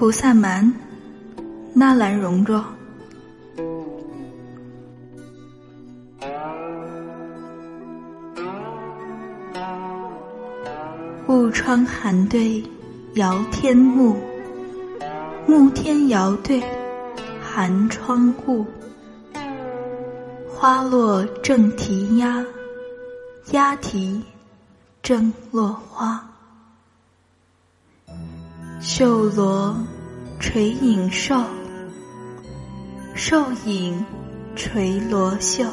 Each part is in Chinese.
菩萨蛮，纳兰容若。雾窗寒对遥天暮，暮天遥对寒窗雾。花落正啼鸦，鸦啼正落花。绣罗垂影瘦，瘦影垂罗袖。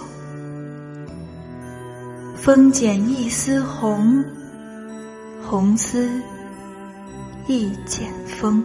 风剪一丝红。红丝一剪风。